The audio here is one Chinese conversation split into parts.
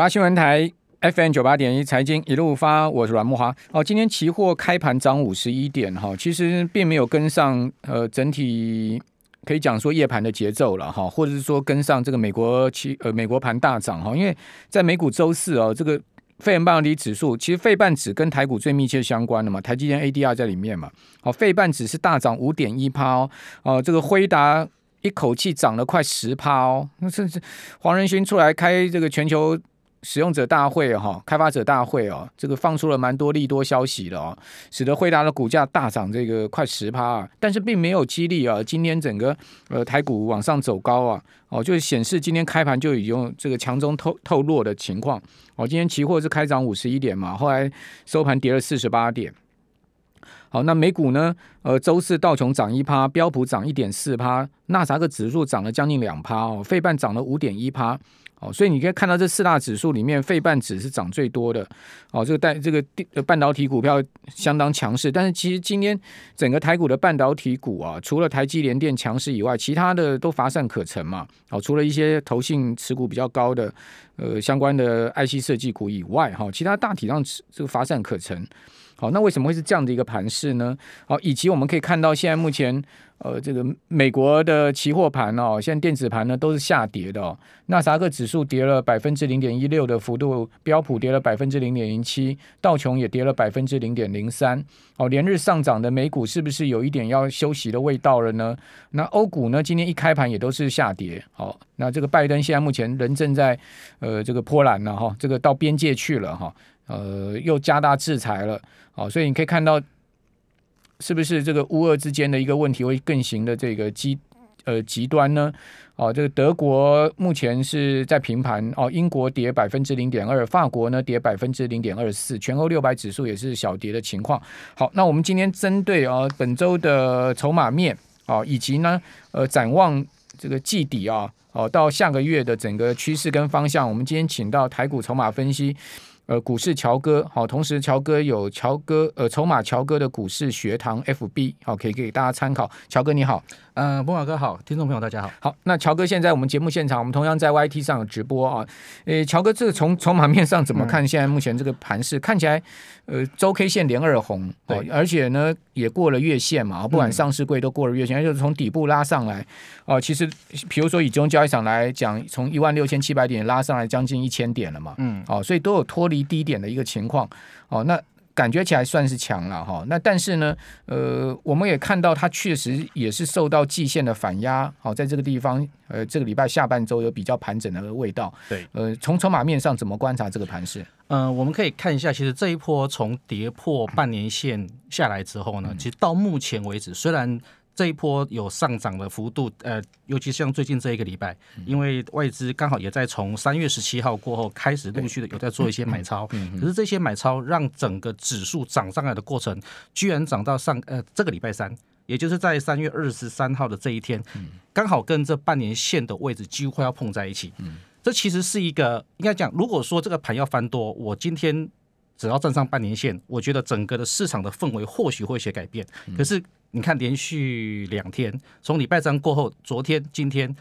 八新闻台 FM 九八点一财经一路发，我是阮慕驊。哦，今天期货开盘涨五十一点哈，其实并没有跟上呃整体可以讲说夜盘的节奏了哈，或者是说跟上这个美国期呃美国盘大涨哈，因为在美股周四哦，这个费半半导体指数其实费半指跟台股最密切相关的嘛，台积电 ADR 在里面嘛，好，费半指是大涨五点一趴哦，哦，这个辉达。一口气涨了快十趴哦，那甚至黄仁勋出来开这个全球使用者大会哈，开发者大会哦，这个放出了蛮多利多消息的哦，使得惠达的股价大涨这个快十趴啊，但是并没有激励啊，今天整个呃台股往上走高啊，哦，就是显示今天开盘就已经这个强中透透弱的情况哦，今天期货是开涨五十一点嘛，后来收盘跌了四十八点。好，那美股呢？呃，周四道琼涨一趴，标普涨一点四趴，纳斯达克指数涨了将近两趴哦，费半涨了五点一趴。哦，所以你可以看到这四大指数里面，费半指是涨最多的。哦，这个带这个半导体股票相当强势，但是其实今天整个台股的半导体股啊，除了台积联电强势以外，其他的都乏善可陈嘛。哦，除了一些投信持股比较高的呃相关的 IC 设计股以外，哈，其他大体上这个乏善可陈。好，那为什么会是这样的一个盘势呢？好，以及我们可以看到，现在目前呃，这个美国的期货盘哦，现在电子盘呢都是下跌的哦。纳斯达克指数跌了百分之零点一六的幅度，标普跌了百分之零点零七，道琼也跌了百分之零点零三。哦，连日上涨的美股是不是有一点要休息的味道了呢？那欧股呢，今天一开盘也都是下跌。好，那这个拜登现在目前人正在呃这个波兰呢哈，这个到边界去了哈。呃，又加大制裁了，好，所以你可以看到，是不是这个乌俄之间的一个问题会更形的这个极呃极端呢？哦，这个德国目前是在平盘，哦，英国跌百分之零点二，法国呢跌百分之零点二四，全欧六百指数也是小跌的情况。好，那我们今天针对啊本周的筹码面啊，以及呢呃展望这个季底啊，哦到下个月的整个趋势跟方向，我们今天请到台股筹码分析。呃，股市乔哥好，同时乔哥有乔哥呃筹码乔哥的股市学堂 FB 好，可以给大家参考。乔哥你好。呃，博马哥好，听众朋友大家好。好，那乔哥现在我们节目现场，我们同样在 YT 上有直播啊。呃，乔哥，这个从 筹码面上怎么看？现在目前这个盘势、嗯、看起来，呃，周 K 线连二红，对，而且呢也过了月线嘛，不管上市柜都过了月线，嗯、就是从底部拉上来。哦、呃，其实比如说以集中交易场来讲，从一万六千七百点拉上来将近一千点了嘛。嗯。哦，所以都有脱离低点的一个情况。哦，那。感觉起来算是强了哈，那但是呢，呃，我们也看到它确实也是受到季线的反压，好，在这个地方，呃，这个礼拜下半周有比较盘整的味道。对，呃，从筹码面上怎么观察这个盘势？呃，我们可以看一下，其实这一波从跌破半年线下来之后呢，其实到目前为止，虽然。这一波有上涨的幅度，呃，尤其像最近这一个礼拜，因为外资刚好也在从三月十七号过后开始陆续的有在做一些买超，可是这些买超让整个指数涨上来的过程，居然涨到上呃这个礼拜三，也就是在三月二十三号的这一天，刚好跟这半年线的位置几乎快要碰在一起。这其实是一个应该讲，如果说这个盘要翻多，我今天只要站上半年线，我觉得整个的市场的氛围或许会有些改变。可是。你看，连续两天，从礼拜三过后，昨天、今天。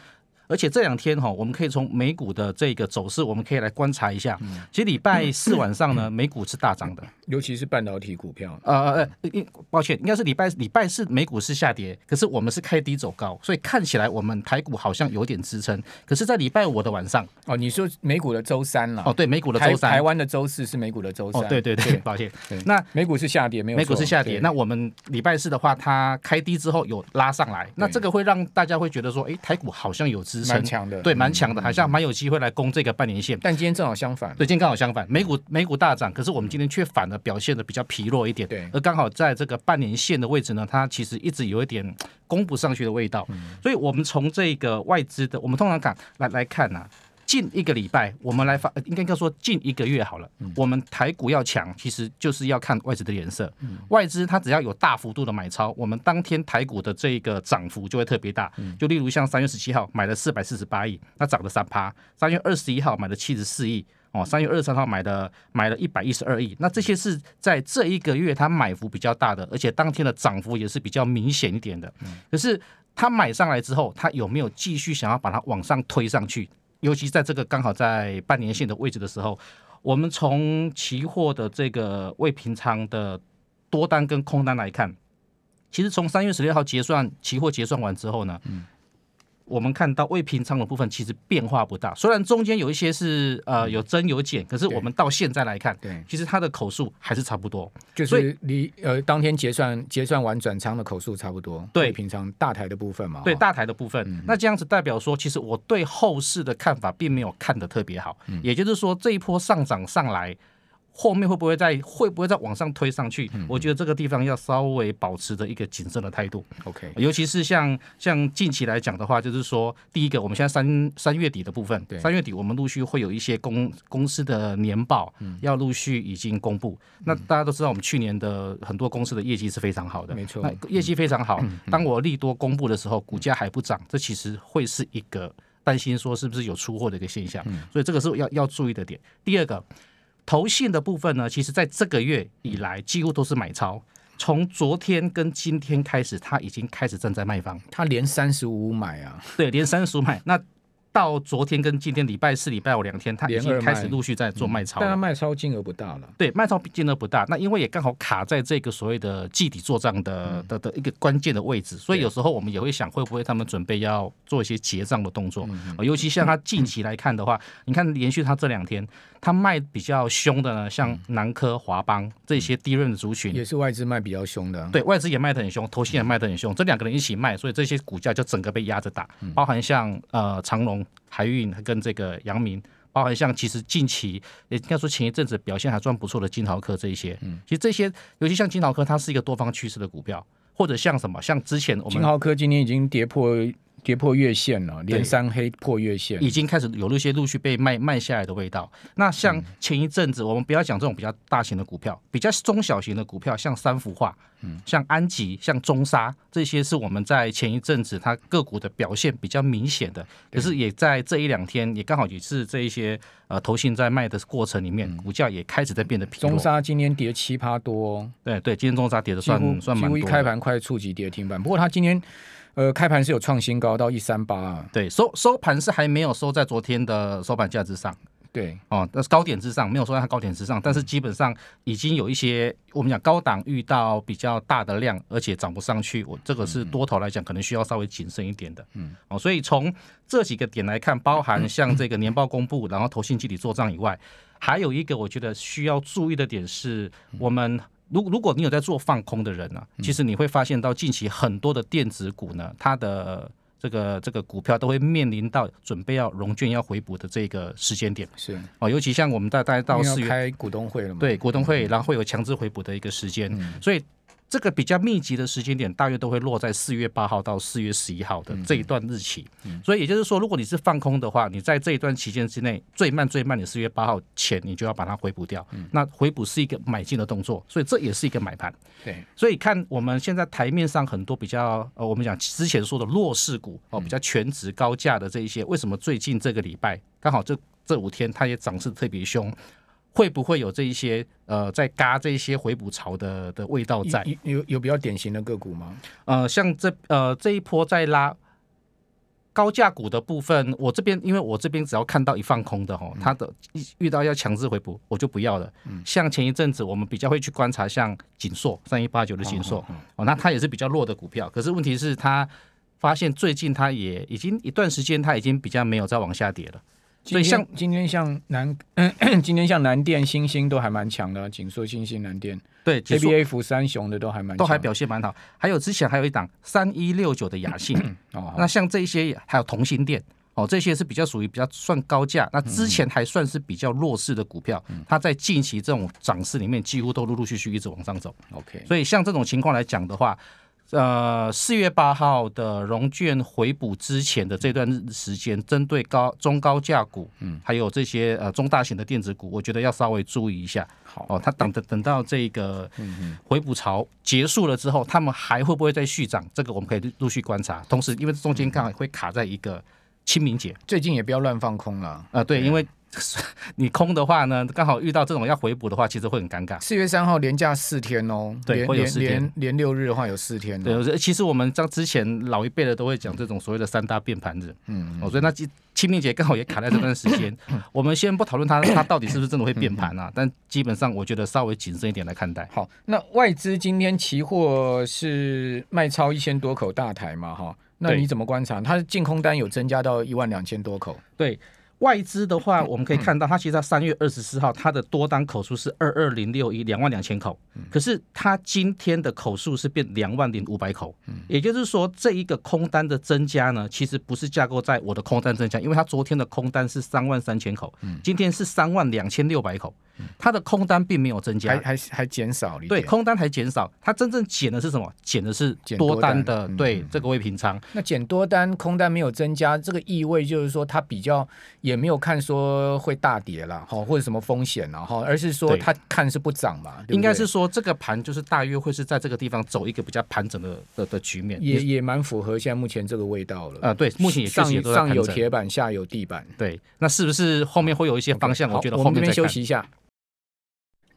而且这两天哈，我们可以从美股的这个走势，我们可以来观察一下。其实礼拜四晚上呢，美股是大涨的，尤其是半导体股票。呃呃呃，抱歉，应该是礼拜礼拜四美股是下跌，可是我们是开低走高，所以看起来我们台股好像有点支撑。可是，在礼拜五的晚上，哦，你说美股的周三了？哦，对，美股的周三，台湾的周四是美股的周三。哦，对对对，抱歉。那美股是下跌，没有。美股是下跌。那我们礼拜四的话，它开低之后有拉上来，那这个会让大家会觉得说，哎，台股好像有支撑，蛮强的，对。蛮强的，好像蛮有机会来攻这个半年线，但今天正好相反。对，今天刚好相反，美股美股大涨，可是我们今天却反而表现的比较疲弱一点。对，而刚好在这个半年线的位置呢，它其实一直有一点攻不上去的味道。所以，我们从这个外资的，我们通常看来来看呢、啊。近一个礼拜，我们来发，应该要说近一个月好了。我们台股要强，其实就是要看外资的脸色。外资它只要有大幅度的买超，我们当天台股的这个涨幅就会特别大。就例如像三月十七号买了四百四十八亿，它涨了三趴；三月二十一号买了七十四亿，哦，三月二十三号买的买了一百一十二亿。那这些是在这一个月它买幅比较大的，而且当天的涨幅也是比较明显一点的。可是它买上来之后，它有没有继续想要把它往上推上去？尤其在这个刚好在半年线的位置的时候，我们从期货的这个未平仓的多单跟空单来看，其实从三月十六号结算期货结算完之后呢，我们看到未平仓的部分其实变化不大，虽然中间有一些是呃有增有减，可是我们到现在来看，对，其实它的口数还是差不多，就是离呃当天结算结算完转仓的口数差不多，对，平仓大台的部分嘛，对，大台的部分，嗯、那这样子代表说，其实我对后市的看法并没有看得特别好，嗯、也就是说这一波上涨上来。后面会不会再会不会再往上推上去？嗯、我觉得这个地方要稍微保持着一个谨慎的态度。OK，尤其是像像近期来讲的话，就是说，第一个，我们现在三三月底的部分，三月底我们陆续会有一些公公司的年报要陆续已经公布。嗯、那大家都知道，我们去年的很多公司的业绩是非常好的，没错，业绩非常好。嗯、当我利多公布的时候，股价还不涨，这其实会是一个担心说是不是有出货的一个现象。嗯、所以这个是要要注意的点。第二个。投信的部分呢，其实在这个月以来几乎都是买超，从昨天跟今天开始，他已经开始正在卖方，他连三十五买啊，对，连三十五买。那。到昨天跟今天礼拜四、礼拜五两天，他已经开始陆续在做卖超，但他卖超金额不大了。对，卖超金额不大。那因为也刚好卡在这个所谓的季底做账的的的一个关键的位置，所以有时候我们也会想，会不会他们准备要做一些结账的动作？尤其像他近期来看的话，你看连续他这两天，他卖比较凶的呢，像南科、华邦这些低润的族群，也是外资卖比较凶的。对，外资也卖得很凶，投信也卖得很凶，这两个人一起卖，所以这些股价就整个被压着打，包含像呃长海运跟这个阳明，包含像其实近期也应该说前一阵子表现还算不错的金豪科这一些，嗯，其实这些尤其像金豪科，它是一个多方趋势的股票，或者像什么像之前我们金豪科今天已经跌破。跌破月线了，连三黑破月线，已经开始有那些陆续被卖卖下来的味道。那像前一阵子，我们不要讲这种比较大型的股票，比较中小型的股票，像三福化，嗯，像安吉，像中沙，这些是我们在前一阵子它个股的表现比较明显的。可是也在这一两天，也刚好也是这一些呃投信在卖的过程里面，股价也开始在变得疲弱。中沙今天跌七趴多，对对，今天中沙跌的算算蛮多，几乎一开盘快触及跌停板。不过它今天。呃，开盘是有创新高到一三八，对，收收盘是还没有收在昨天的收盘价之上，对，哦，那是高点之上，没有收在它高点之上，但是基本上已经有一些我们讲高档遇到比较大的量，而且涨不上去，我这个是多头来讲可能需要稍微谨慎一点的，嗯，哦，所以从这几个点来看，包含像这个年报公布，然后投信集体做账以外，还有一个我觉得需要注意的点是我们。如如果你有在做放空的人呢、啊，其实你会发现到近期很多的电子股呢，它的这个这个股票都会面临到准备要融券要回补的这个时间点。是。哦，尤其像我们大概到四月开股东会了嘛，对，股东会，然后会有强制回补的一个时间，嗯、所以。这个比较密集的时间点，大约都会落在四月八号到四月十一号的这一段日期。所以也就是说，如果你是放空的话，你在这一段期间之内，最慢最慢你四月八号前，你就要把它回补掉。那回补是一个买进的动作，所以这也是一个买盘。对，所以看我们现在台面上很多比较呃，我们讲之前说的弱势股哦，比较全值高价的这一些，为什么最近这个礼拜刚好这这五天它也涨势特别凶？会不会有这一些呃，在嘎这一些回补潮的的味道在？有有，有比较典型的个股吗？呃，像这呃这一波在拉高价股的部分，我这边因为我这边只要看到一放空的哈，它的遇到要强制回补，我就不要了。嗯，像前一阵子我们比较会去观察，像锦硕三一八九的锦硕哦，那它也是比较弱的股票，可是问题是它发现最近它也已经一段时间，它已经比较没有再往下跌了。所以像今天像南，今天像南电、星星都还蛮强的，锦硕、星星、南电，对，A B A F 三雄的都还蛮，都还表现蛮好。还有之前还有一档三一六九的雅信，哦，那像这些还有同心电，哦，这些是比较属于比较算高价，那之前还算是比较弱势的股票，它在近期这种涨势里面几乎都陆陆续续一直往上走。OK，所以像这种情况来讲的话。呃，四月八号的融券回补之前的这段时间，针对高中高价股，嗯，还有这些呃中大型的电子股，我觉得要稍微注意一下。好哦，它等等等到这个回补潮结束了之后，他们还会不会再续涨？这个我们可以陆续观察。同时，因为中间刚好会卡在一个清明节，最近也不要乱放空了。啊、呃，对，因为 你空的话呢，刚好遇到这种要回补的话，其实会很尴尬。四月三号连假四天哦，对，会有四天，连连六日的话有四天。对，其实我们像之前老一辈的都会讲这种所谓的三大变盘日，嗯，哦，所以那清明节刚好也卡在这段时间。我们先不讨论它，它到底是不是真的会变盘啊？但基本上我觉得稍微谨慎一点来看待。好，那外资今天期货是卖超一千多口大台嘛？哈，那你怎么观察？它的净空单有增加到一万两千多口？对。外资的话，我们可以看到，它其实在三月二十四号，它的多单口数是二二零六一两万两千口，可是它今天的口数是变两万零五百口，也就是说，这一个空单的增加呢，其实不是架构在我的空单增加，因为它昨天的空单是三万三千口，今天是三万两千六百口。它的空单并没有增加，还还还减少了。对，空单还减少，它真正减的是什么？减的是多单。的，单对、嗯、这个未平仓。那减多单，空单没有增加，这个意味就是说它比较也没有看说会大跌了哈，或者什么风险了哈，而是说它看是不涨嘛。对对应该是说这个盘就是大约会是在这个地方走一个比较盘整的的的局面，也也蛮符合现在目前这个味道了。啊、呃，对，目前也确实也都在盘整。上有铁板，下有地板。对，那是不是后面会有一些方向？Okay, 我觉得后面我们这边休息一下。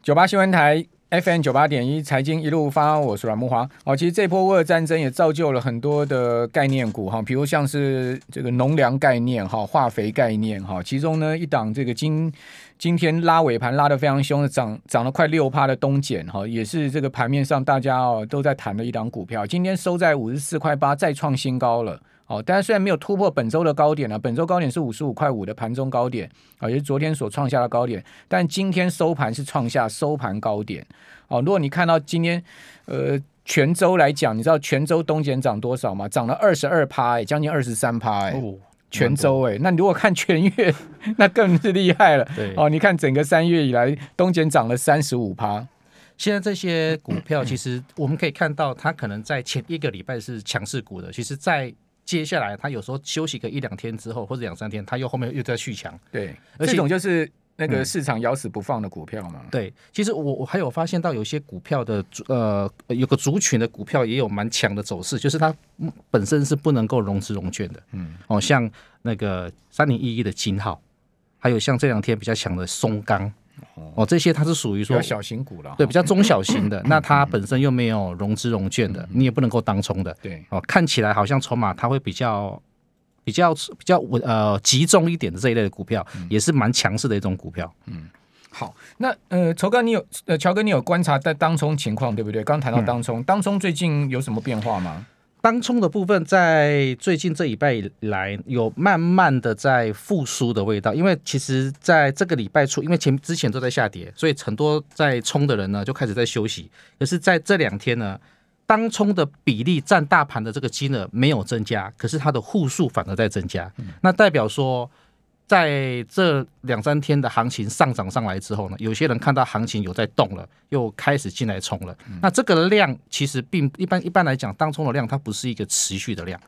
九八新闻台 FM 九八点一财经一路发，我是阮慕华。哦，其实这波俄乌战争也造就了很多的概念股哈，比如像是这个农粮概念哈、化肥概念哈，其中呢一档这个今今天拉尾盘拉得非常凶的，涨涨了快六趴的东碱哈，也是这个盘面上大家哦都在谈的一档股票，今天收在五十四块八，再创新高了。哦，但是虽然没有突破本周的高点啊，本周高点是五十五块五的盘中高点，啊，也是昨天所创下的高点，但今天收盘是创下收盘高点。哦，如果你看到今天，呃，全周来讲，你知道全周东碱涨多少吗？涨了二十二趴，哎，将近二十三趴，哎、哦，全州哎，那你如果看全月，那更是厉害了。对，哦，你看整个三月以来，东碱涨了三十五趴。现在这些股票，其实我们可以看到，它可能在前一个礼拜是强势股的，其实，在接下来，他有时候休息个一两天之后，或者两三天，他又后面又在续强。对，而且这种就是那个市场咬死不放的股票嘛。嗯、对，其实我我还有发现到有些股票的呃，有个族群的股票也有蛮强的走势，就是它本身是不能够融资融券的。嗯，哦，像那个三零一一的金号，还有像这两天比较强的松钢。哦，这些它是属于说小型股了，对，比较中小型的。那它本身又没有融资融券的，你也不能够当冲的。对，哦，看起来好像筹码它会比较比较比较稳呃集中一点的这一类的股票，也是蛮强势的一种股票。嗯，好，那呃，仇哥你有呃，乔哥你有观察在当冲情况对不对？刚谈到当冲，当冲最近有什么变化吗？当冲的部分在最近这礼拜以来有慢慢的在复苏的味道，因为其实在这个礼拜初，因为前之前都在下跌，所以很多在冲的人呢就开始在休息。可是在这两天呢，当冲的比例占大盘的这个金额没有增加，可是它的户数反而在增加，那代表说。在这两三天的行情上涨上来之后呢，有些人看到行情有在动了，又开始进来冲了。那这个量其实并一般，一般来讲，当冲的量它不是一个持续的量，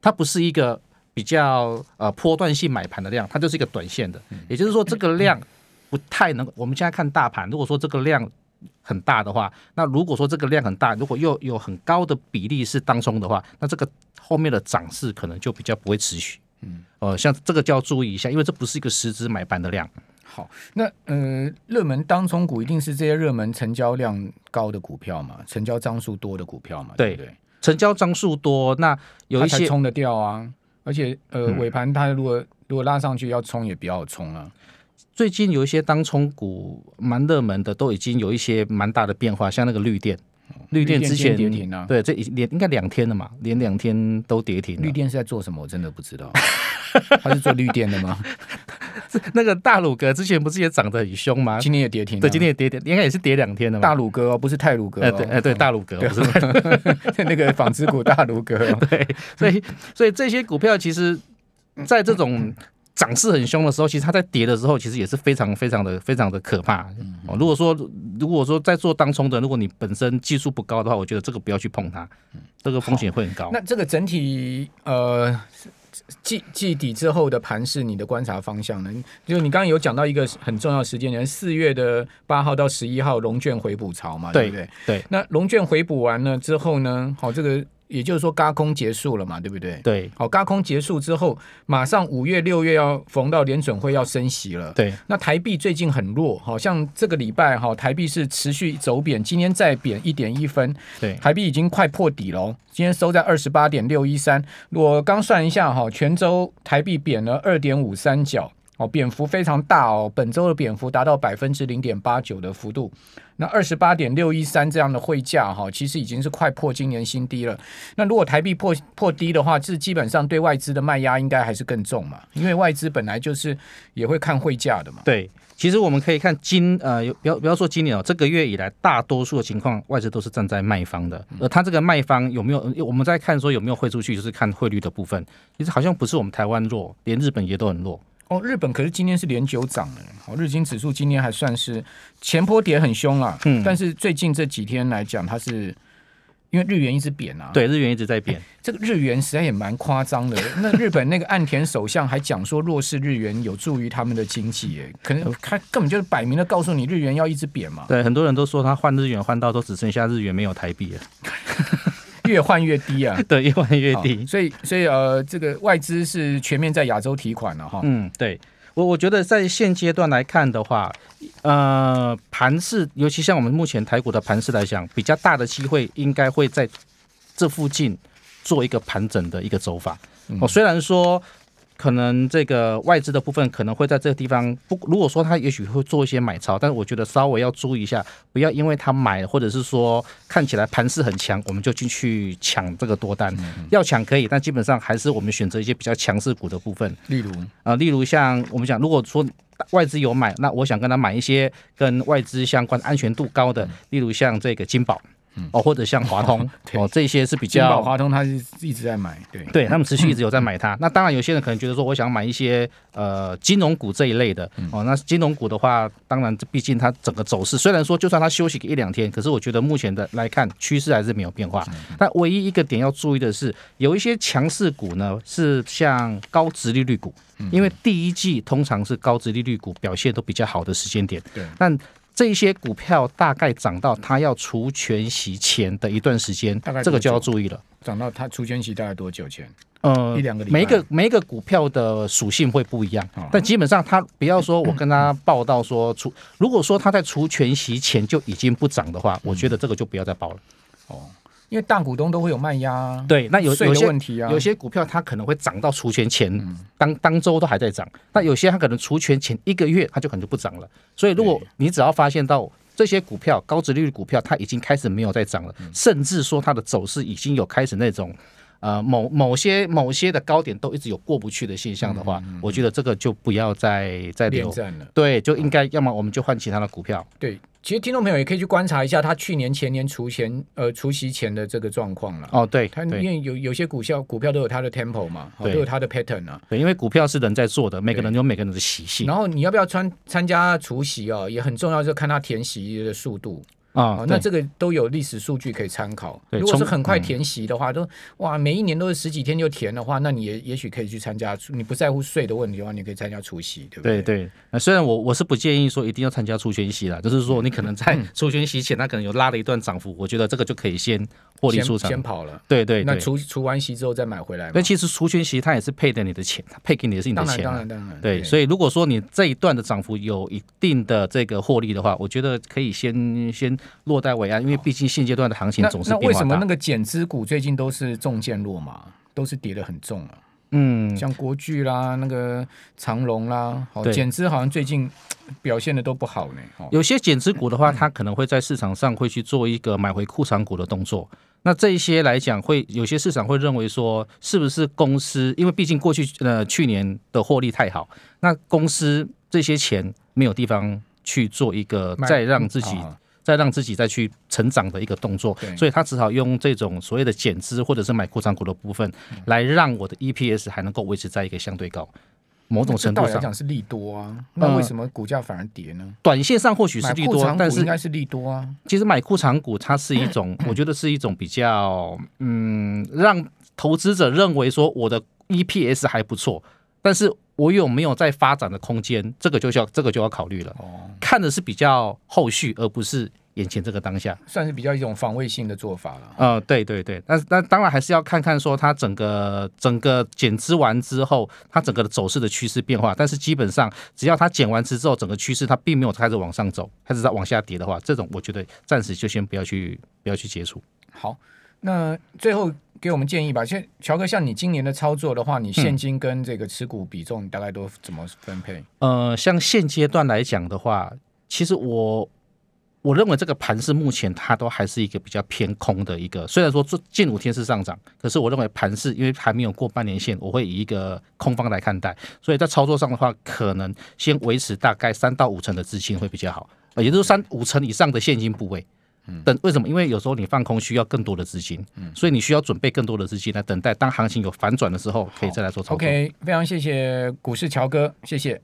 它不是一个比较呃波段性买盘的量，它就是一个短线的。也就是说，这个量不太能。我们现在看大盘，如果说这个量很大的话，那如果说这个量很大，如果又有很高的比例是当冲的话，那这个后面的涨势可能就比较不会持续。嗯，哦，像这个就要注意一下，因为这不是一个实质买盘的量。好，那呃，热门当冲股一定是这些热门成交量高的股票嘛，成交张数多的股票嘛，对，对不对？成交张数多，那有一些冲得掉啊，而且呃，尾盘它如果如果拉上去要冲也比较好冲啊。最近有一些当冲股蛮热门的，都已经有一些蛮大的变化，像那个绿电。绿电之前跌停啊，对，这连应该两天了嘛，连两天都跌停。绿电是在做什么？我真的不知道，他是做绿电的吗？那个大鲁哥之前不是也涨得很凶吗？今天也跌停，对，今天也跌停，应该也是跌两天了嘛。大鲁哥哦，不是泰鲁阁，对，哎对，大鲁阁，不是 那个纺织股大鲁阁，对，所以所以这些股票其实，在这种。涨势很凶的时候，其实它在跌的时候，其实也是非常非常的非常的可怕。哦，如果说如果说在做当冲的，如果你本身技术不高的话，我觉得这个不要去碰它，这个风险会很高。那这个整体呃季季底之后的盘是，你的观察方向呢？就你刚刚有讲到一个很重要的时间点，四月的八号到十一号龙卷回补潮嘛，对不对？对。那龙卷回补完了之后呢，好，这个。也就是说，轧空结束了嘛，对不对？对。好，轧空结束之后，马上五月、六月要逢到联准会要升息了。对。那台币最近很弱，好像这个礼拜哈，台币是持续走贬，今天再贬一点一分。对。台币已经快破底了，今天收在二十八点六一三。我刚算一下哈，全周台币贬了二点五三角。哦，贬幅非常大哦，本周的贬幅达到百分之零点八九的幅度。那二十八点六一三这样的汇价哈，其实已经是快破今年新低了。那如果台币破破低的话，这基本上对外资的卖压应该还是更重嘛，因为外资本来就是也会看汇价的嘛。对，其实我们可以看今呃，不要不要说今年哦，这个月以来大多数的情况，外资都是站在卖方的。而他这个卖方有没有？我们在看说有没有汇出去，就是看汇率的部分。其实好像不是我们台湾弱，连日本也都很弱。哦，日本可是今天是连九涨了。哦，日经指数今天还算是前波跌很凶啊，嗯，但是最近这几天来讲，它是因为日元一直贬啊，对，日元一直在贬，这个日元实在也蛮夸张的。那日本那个岸田首相还讲说，弱势日元有助于他们的经济，哎，可能他根本就是摆明了告诉你，日元要一直贬嘛。对，很多人都说他换日元换到都只剩下日元没有台币了。越换越低啊！对，越换越低。所以，所以呃，这个外资是全面在亚洲提款了哈。嗯，对我我觉得在现阶段来看的话，呃，盘势，尤其像我们目前台股的盘势来讲，比较大的机会应该会在这附近做一个盘整的一个走法。我、嗯、虽然说。可能这个外资的部分可能会在这个地方不，如果说他也许会做一些买超，但是我觉得稍微要注意一下，不要因为他买或者是说看起来盘势很强，我们就进去抢这个多单。要抢可以，但基本上还是我们选择一些比较强势股的部分，例如啊，例如像我们讲，如果说外资有买，那我想跟他买一些跟外资相关、安全度高的，例如像这个金宝。哦，或者像华通 哦，这些是比较华通，他是一直在买，对，对他们持续一直有在买它。那当然，有些人可能觉得说，我想买一些呃金融股这一类的哦。那金融股的话，当然毕竟它整个走势，虽然说就算它休息个一两天，可是我觉得目前的来看趋势还是没有变化。但唯一一个点要注意的是，有一些强势股呢是像高值利率股，因为第一季通常是高值利率股表现都比较好的时间点。对，但这些股票大概涨到它要除权息前的一段时间，这个就要注意了。涨到它除权息大概多久前？呃，一两个礼拜。每一个每一个股票的属性会不一样，哦、但基本上它不要说我跟他报道说除，如果说它在除权息前就已经不涨的话，我觉得这个就不要再报了。哦。因为大股东都会有卖压、啊，对，那有有些问题啊，有些股票它可能会涨到除权前，嗯、当当周都还在涨，那有些它可能除权前一个月它就可能就不涨了。所以如果你只要发现到这些股票高值利率股票它已经开始没有在涨了，嗯、甚至说它的走势已经有开始那种。呃，某某些某些的高点都一直有过不去的现象的话，嗯嗯嗯、我觉得这个就不要再再留恋战了。对，就应该要么我们就换其他的股票。对，其实听众朋友也可以去观察一下他去年前年除前呃除息前的这个状况了。哦，对，他因为有有些股票股票都有它的 tempo 嘛，对都有它的 pattern 啊。对，因为股票是人在做的，每个人有每个人的习性。然后你要不要参参加除息哦，也很重要，就看他填息的速度。啊、哦，那这个都有历史数据可以参考。如果是很快填息的话，嗯、都哇，每一年都是十几天就填的话，那你也也许可以去参加。你不在乎税的问题的话，你可以参加除夕，对不对？对对。那虽然我我是不建议说一定要参加除权息啦，就是说你可能在除权息前，它可能有拉了一段涨幅，我觉得这个就可以先获利出场，先跑了。对对，对。那除除完息之后再买回来。那其实除权息它也是配的你的钱，配给你的是你的钱。当然当然当然。对，对所以如果说你这一段的涨幅有一定的这个获利的话，我觉得可以先先落袋为安。因为毕竟现阶段的行情总是变化大。那为什么那个减资股最近都是重剑落马，都是跌得很重啊？嗯，像国巨啦、那个长隆啦，好减资好像最近表现的都不好呢。有些减资股的话，它可能会在市场上会去做一个买回库藏股的动作。那这一些来讲，会有些市场会认为说，是不是公司？因为毕竟过去呃去年的获利太好，那公司这些钱没有地方去做一个再让自己。再让自己再去成长的一个动作，所以他只好用这种所谓的减资或者是买扩张股的部分，来让我的 EPS 还能够维持在一个相对高。某种程度上来讲是利多啊，那为什么股价反而跌呢？短线上或许是利多，但是应该是利多啊。其实买库长股它是一种，我觉得是一种比较嗯，让投资者认为说我的 EPS 还不错，但是。我有没有在发展的空间？这个就要这个就要考虑了。哦，看的是比较后续，而不是眼前这个当下，算是比较一种防卫性的做法了。呃，对对对，但是那当然还是要看看说它整个整个减资完之后，它整个的走势的趋势变化。但是基本上，只要它减完资之后，整个趋势它并没有开始往上走，开始在往下跌的话，这种我觉得暂时就先不要去不要去接触。好，那最后给我们建议吧。现乔哥，像你今年的操作的话，你现金跟这个持股比重，你大概都怎么分配？嗯、呃，像现阶段来讲的话，其实我。我认为这个盘是目前它都还是一个比较偏空的一个，虽然说这近五天是上涨，可是我认为盘是因为还没有过半年线，我会以一个空方来看待，所以在操作上的话，可能先维持大概三到五成的资金会比较好，也就是三五成以上的现金部位。等为什么？因为有时候你放空需要更多的资金，所以你需要准备更多的资金来等待当行情有反转的时候，可以再来做操作。OK，非常谢谢股市乔哥，谢谢。